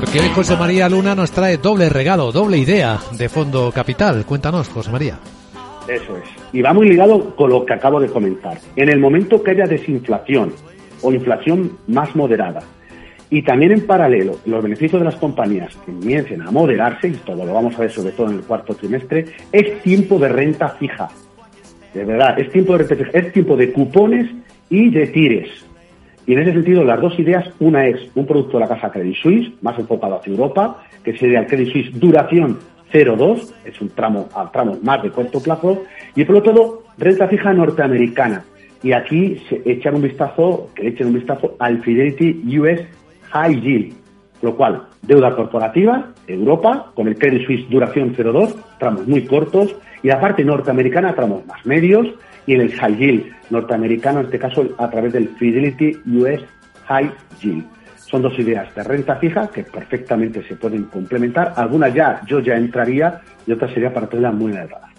Que hoy José María Luna nos trae doble regalo, doble idea de Fondo Capital. Cuéntanos, José María. Eso es. Y va muy ligado con lo que acabo de comentar. En el momento que haya desinflación o inflación más moderada, y también en paralelo, los beneficios de las compañías comiencen a moderarse, y todo lo vamos a ver sobre todo en el cuarto trimestre, es tiempo de renta fija. De verdad, es tiempo de es tiempo de cupones y de tires. Y en ese sentido, las dos ideas, una es un producto de la casa Credit Suisse, más enfocado hacia Europa, que sería el Credit Suisse duración 0,2, es un tramo a tramo más de corto plazo, y por otro lado, renta fija norteamericana. Y aquí se echan un vistazo, que echen un vistazo al Fidelity US High Yield, lo cual, deuda corporativa, Europa, con el Credit Suisse duración 0,2, tramos muy cortos, y la parte norteamericana, tramos más medios, y en el High Yield norteamericano, en este caso a través del Fidelity US High Yield. Son dos ideas de renta fija que perfectamente se pueden complementar. Algunas ya yo ya entraría y otras sería para tenerlas muy elevadas.